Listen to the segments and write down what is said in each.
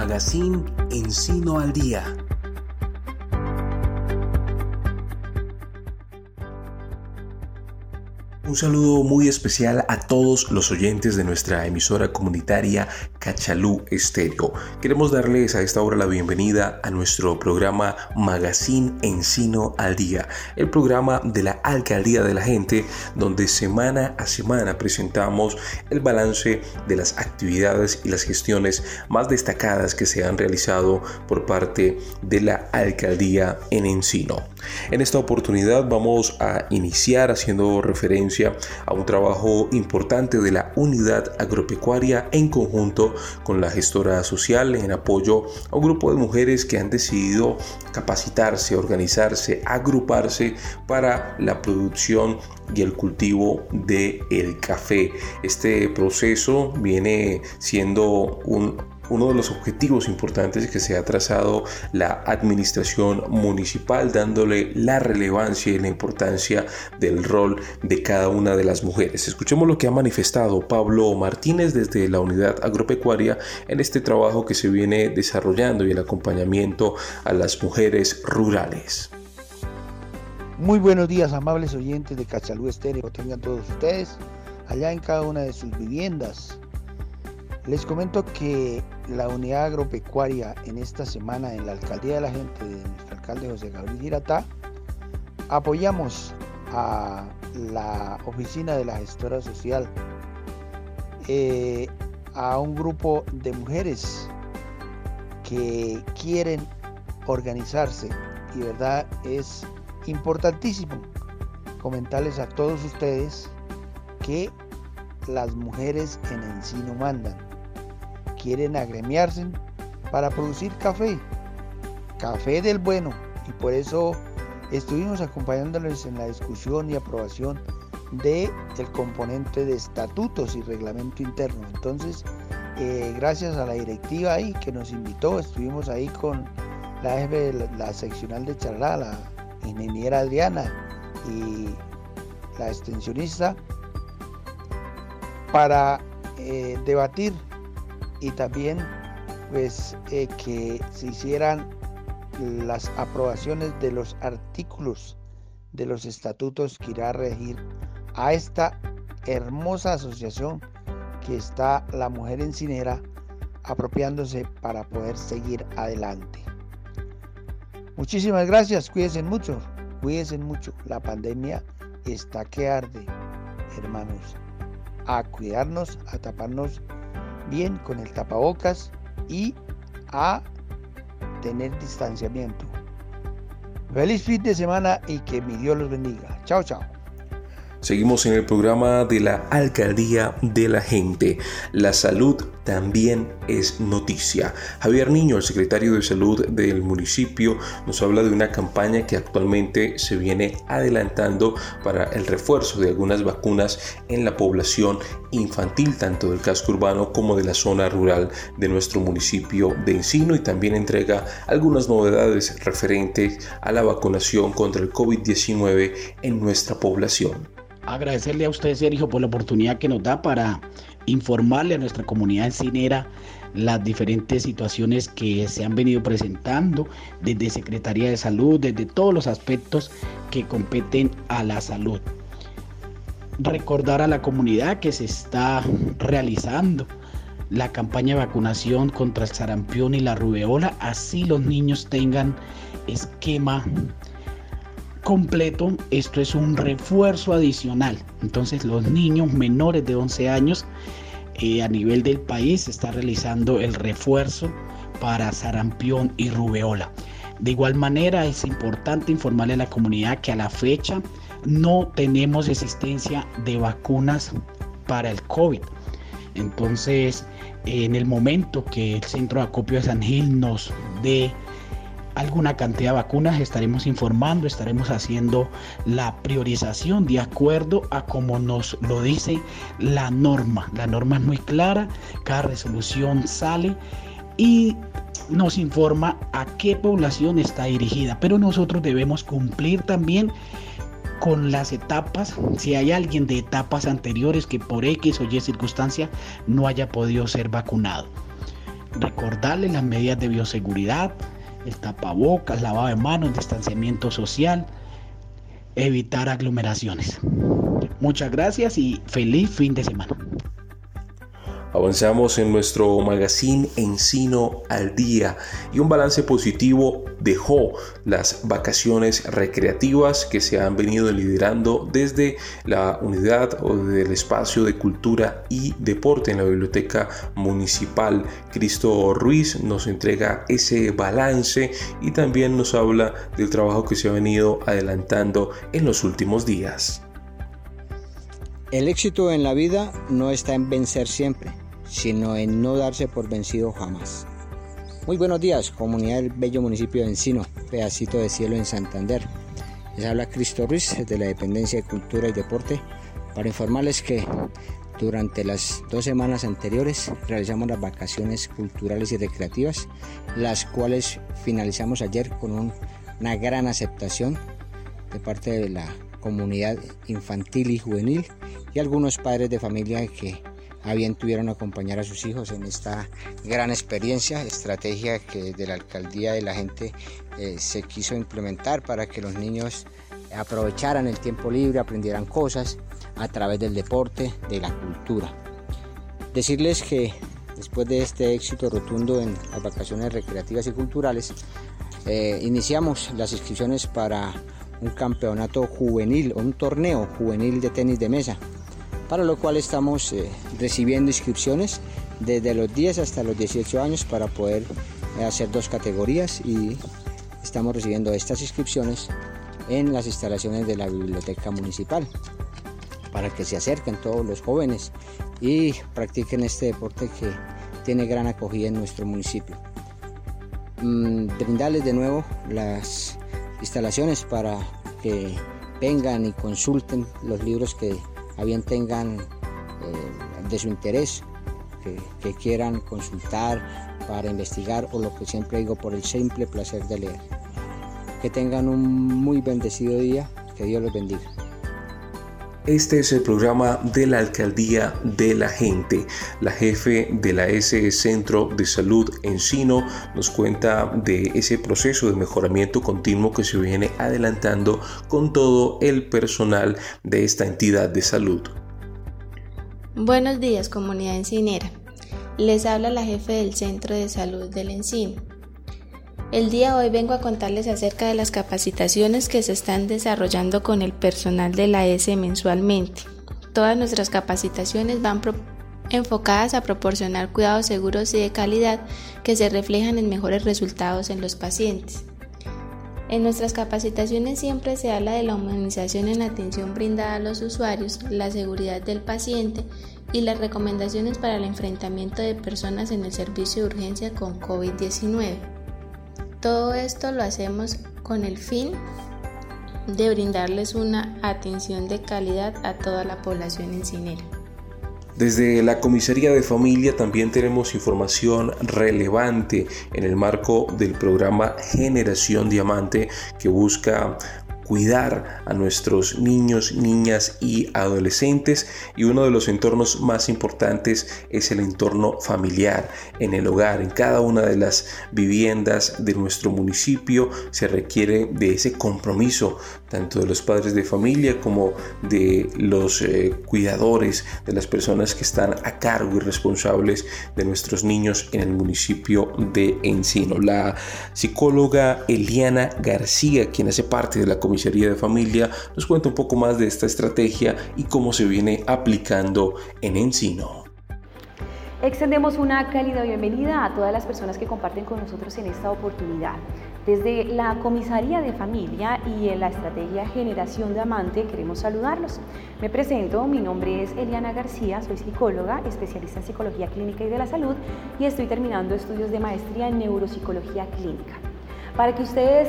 Magazine Encino al Día. Un saludo muy especial a todos los oyentes de nuestra emisora comunitaria Cachalú Estéreo. Queremos darles a esta hora la bienvenida a nuestro programa Magazine Encino al Día, el programa de la Alcaldía de la Gente, donde semana a semana presentamos el balance de las actividades y las gestiones más destacadas que se han realizado por parte de la Alcaldía en Encino. En esta oportunidad vamos a iniciar haciendo referencia a un trabajo importante de la unidad agropecuaria en conjunto con la gestora social en apoyo a un grupo de mujeres que han decidido capacitarse, organizarse, agruparse para la producción y el cultivo el café. Este proceso viene siendo un uno de los objetivos importantes que se ha trazado la administración municipal, dándole la relevancia y la importancia del rol de cada una de las mujeres. Escuchemos lo que ha manifestado Pablo Martínez desde la unidad agropecuaria en este trabajo que se viene desarrollando y el acompañamiento a las mujeres rurales. Muy buenos días, amables oyentes de Cachalú Estéreo. Tengan todos ustedes allá en cada una de sus viviendas les comento que la unidad agropecuaria en esta semana en la alcaldía de la gente de nuestro alcalde José Gabriel Giratá apoyamos a la oficina de la gestora social, eh, a un grupo de mujeres que quieren organizarse y verdad es importantísimo comentarles a todos ustedes que las mujeres en Encino mandan quieren agremiarse para producir café, café del bueno, y por eso estuvimos acompañándoles en la discusión y aprobación de componente de estatutos y reglamento interno. Entonces, eh, gracias a la directiva ahí que nos invitó, estuvimos ahí con la jefe de la, seccional de Charlá, la ingeniera Adriana y la extensionista, para eh, debatir y también pues eh, que se hicieran las aprobaciones de los artículos de los estatutos que irá a regir a esta hermosa asociación que está la mujer encinera apropiándose para poder seguir adelante. Muchísimas gracias, cuídense mucho, cuídense mucho. La pandemia está que arde, hermanos. A cuidarnos, a taparnos bien con el tapabocas y a tener distanciamiento. Feliz fin de semana y que mi Dios los bendiga. Chao, chao. Seguimos en el programa de la Alcaldía de la Gente. La salud también es noticia. Javier Niño, el secretario de Salud del municipio, nos habla de una campaña que actualmente se viene adelantando para el refuerzo de algunas vacunas en la población infantil, tanto del casco urbano como de la zona rural de nuestro municipio de Encino y también entrega algunas novedades referentes a la vacunación contra el COVID-19 en nuestra población agradecerle a usted, Sergio, por la oportunidad que nos da para informarle a nuestra comunidad encinera las diferentes situaciones que se han venido presentando desde Secretaría de Salud, desde todos los aspectos que competen a la salud. Recordar a la comunidad que se está realizando la campaña de vacunación contra el sarampión y la rubeola, así los niños tengan esquema completo, esto es un refuerzo adicional. Entonces los niños menores de 11 años eh, a nivel del país se está realizando el refuerzo para sarampión y rubeola. De igual manera es importante informarle a la comunidad que a la fecha no tenemos existencia de vacunas para el COVID. Entonces, en el momento que el Centro de Acopio de San Gil nos dé alguna cantidad de vacunas, estaremos informando, estaremos haciendo la priorización de acuerdo a como nos lo dice la norma. La norma es muy clara, cada resolución sale y nos informa a qué población está dirigida, pero nosotros debemos cumplir también con las etapas, si hay alguien de etapas anteriores que por X o Y circunstancia no haya podido ser vacunado. recordarles las medidas de bioseguridad, el tapabocas, lavado de manos, distanciamiento social, evitar aglomeraciones. Muchas gracias y feliz fin de semana. Avanzamos en nuestro magazine Encino al Día y un balance positivo dejó las vacaciones recreativas que se han venido liderando desde la unidad o del espacio de cultura y deporte en la biblioteca municipal. Cristo Ruiz nos entrega ese balance y también nos habla del trabajo que se ha venido adelantando en los últimos días. El éxito en la vida no está en vencer siempre, sino en no darse por vencido jamás. Muy buenos días, comunidad del bello municipio de Encino, pedacito de cielo en Santander. Les habla Cristo Ruiz de la Dependencia de Cultura y Deporte para informarles que durante las dos semanas anteriores realizamos las vacaciones culturales y recreativas, las cuales finalizamos ayer con una gran aceptación de parte de la comunidad infantil y juvenil y algunos padres de familia que a bien tuvieron acompañar a sus hijos en esta gran experiencia, estrategia que de la alcaldía de la gente eh, se quiso implementar para que los niños aprovecharan el tiempo libre, aprendieran cosas a través del deporte, de la cultura. Decirles que después de este éxito rotundo en las vacaciones recreativas y culturales, eh, iniciamos las inscripciones para un campeonato juvenil un torneo juvenil de tenis de mesa, para lo cual estamos eh, recibiendo inscripciones desde los 10 hasta los 18 años para poder eh, hacer dos categorías y estamos recibiendo estas inscripciones en las instalaciones de la biblioteca municipal para que se acerquen todos los jóvenes y practiquen este deporte que tiene gran acogida en nuestro municipio. Mm, brindarles de nuevo las instalaciones para que vengan y consulten los libros que bien tengan eh, de su interés, que, que quieran consultar para investigar o lo que siempre digo por el simple placer de leer. Que tengan un muy bendecido día, que Dios los bendiga. Este es el programa de la Alcaldía de la Gente. La jefe de la S Centro de Salud Encino nos cuenta de ese proceso de mejoramiento continuo que se viene adelantando con todo el personal de esta entidad de salud. Buenos días, comunidad encinera. Les habla la jefe del Centro de Salud del Encino. El día de hoy vengo a contarles acerca de las capacitaciones que se están desarrollando con el personal de la S mensualmente. Todas nuestras capacitaciones van enfocadas a proporcionar cuidados seguros y de calidad que se reflejan en mejores resultados en los pacientes. En nuestras capacitaciones siempre se habla de la humanización en la atención brindada a los usuarios, la seguridad del paciente y las recomendaciones para el enfrentamiento de personas en el servicio de urgencia con COVID-19. Todo esto lo hacemos con el fin de brindarles una atención de calidad a toda la población encinera. Desde la Comisaría de Familia también tenemos información relevante en el marco del programa Generación Diamante que busca cuidar a nuestros niños, niñas y adolescentes y uno de los entornos más importantes es el entorno familiar, en el hogar, en cada una de las viviendas de nuestro municipio se requiere de ese compromiso tanto de los padres de familia como de los eh, cuidadores, de las personas que están a cargo y responsables de nuestros niños en el municipio de Encino. La psicóloga Eliana García, quien hace parte de la comisaría de familia, nos cuenta un poco más de esta estrategia y cómo se viene aplicando en Encino. Extendemos una cálida bienvenida a todas las personas que comparten con nosotros en esta oportunidad. Desde la Comisaría de Familia y en la Estrategia Generación de Amante queremos saludarlos. Me presento, mi nombre es Eliana García, soy psicóloga, especialista en psicología clínica y de la salud y estoy terminando estudios de maestría en neuropsicología clínica. Para que ustedes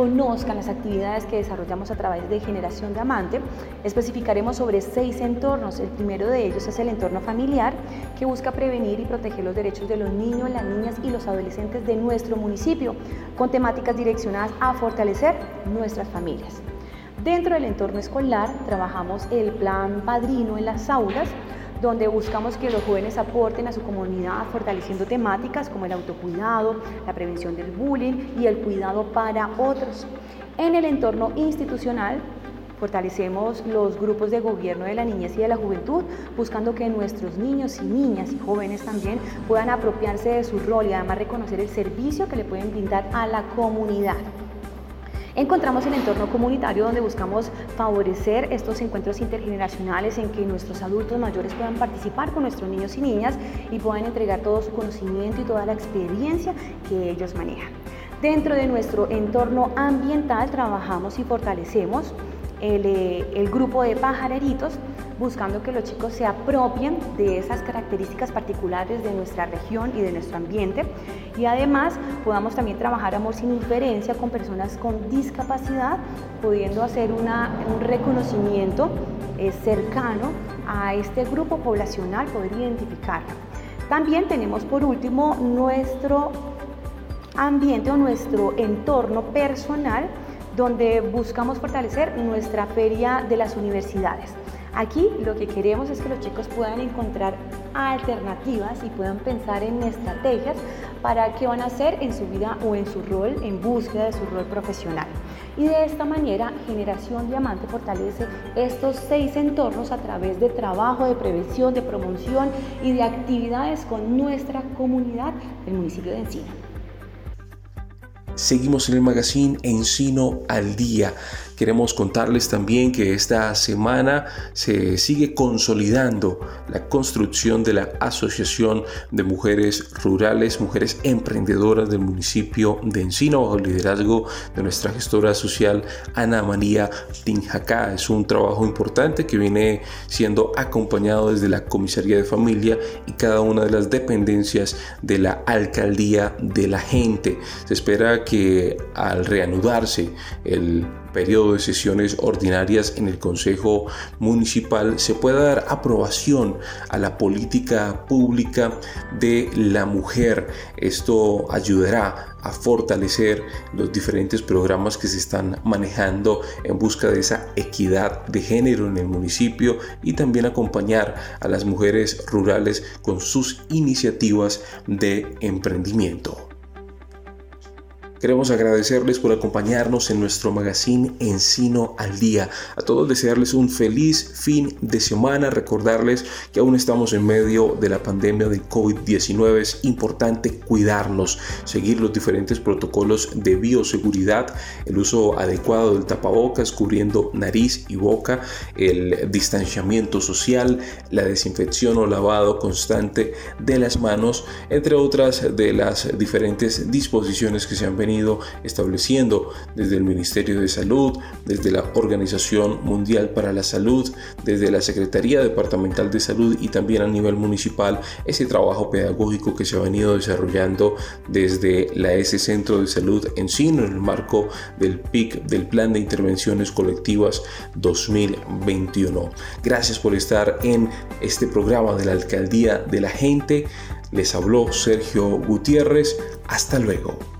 conozcan las actividades que desarrollamos a través de Generación de Amante, especificaremos sobre seis entornos. El primero de ellos es el entorno familiar, que busca prevenir y proteger los derechos de los niños, las niñas y los adolescentes de nuestro municipio, con temáticas direccionadas a fortalecer nuestras familias. Dentro del entorno escolar trabajamos el plan padrino en las aulas, donde buscamos que los jóvenes aporten a su comunidad fortaleciendo temáticas como el autocuidado, la prevención del bullying y el cuidado para otros. En el entorno institucional Fortalecemos los grupos de gobierno de la niñez y de la juventud, buscando que nuestros niños y niñas y jóvenes también puedan apropiarse de su rol y además reconocer el servicio que le pueden brindar a la comunidad. Encontramos el entorno comunitario donde buscamos favorecer estos encuentros intergeneracionales en que nuestros adultos mayores puedan participar con nuestros niños y niñas y puedan entregar todo su conocimiento y toda la experiencia que ellos manejan. Dentro de nuestro entorno ambiental trabajamos y fortalecemos eh, el, grupo de pajareritos, buscando que los chicos se apropien de esas características particulares de nuestra región y de nuestro ambiente y además podamos también trabajar amor sin inferencia con personas con discapacidad, pudiendo hacer un reconocimiento eh, cercano a este grupo poblacional, poder identificarlo. También tenemos por último nuestro ambiente o nuestro entorno personal donde buscamos fortalecer nuestra feria de las universidades. Aquí lo que queremos es que los chicos puedan encontrar alternativas y puedan pensar en estrategias para qué van a hacer en su vida o en su rol, en búsqueda de su rol profesional. Y de esta manera, Generación Diamante fortalece estos seis entornos a través de trabajo, de prevención, de promoción y de actividades con nuestra comunidad del municipio de Encina. Seguimos en el magazine Encino al Día. Queremos contarles también que esta semana se sigue consolidando la construcción de la Asociación de Mujeres Rurales, Mujeres Emprendedoras del municipio de Encino, bajo el liderazgo de nuestra gestora social Ana María Tinjacá. Es un trabajo importante que viene siendo acompañado desde la Comisaría de Familia y cada una de las dependencias de la Alcaldía de la Gente. Se espera que al reanudarse el periodo de sesiones ordinarias en el Consejo Municipal se pueda dar aprobación a la política pública de la mujer. Esto ayudará a fortalecer los diferentes programas que se están manejando en busca de esa equidad de género en el municipio y también acompañar a las mujeres rurales con sus iniciativas de emprendimiento. Queremos agradecerles por acompañarnos en nuestro magazine Encino al Día. A todos desearles un feliz fin de semana. Recordarles que aún estamos en medio de la pandemia de COVID-19. Es importante cuidarnos, seguir los diferentes protocolos de bioseguridad, el uso adecuado del tapabocas cubriendo nariz y boca, el distanciamiento social, la desinfección o lavado constante de las manos, entre otras de las diferentes disposiciones que se han estableciendo desde el Ministerio de Salud, desde la Organización Mundial para la Salud, desde la Secretaría Departamental de Salud y también a nivel municipal ese trabajo pedagógico que se ha venido desarrollando desde la S Centro de Salud en Sino en el marco del PIC del Plan de Intervenciones Colectivas 2021. Gracias por estar en este programa de la Alcaldía de la Gente. Les habló Sergio Gutiérrez. Hasta luego.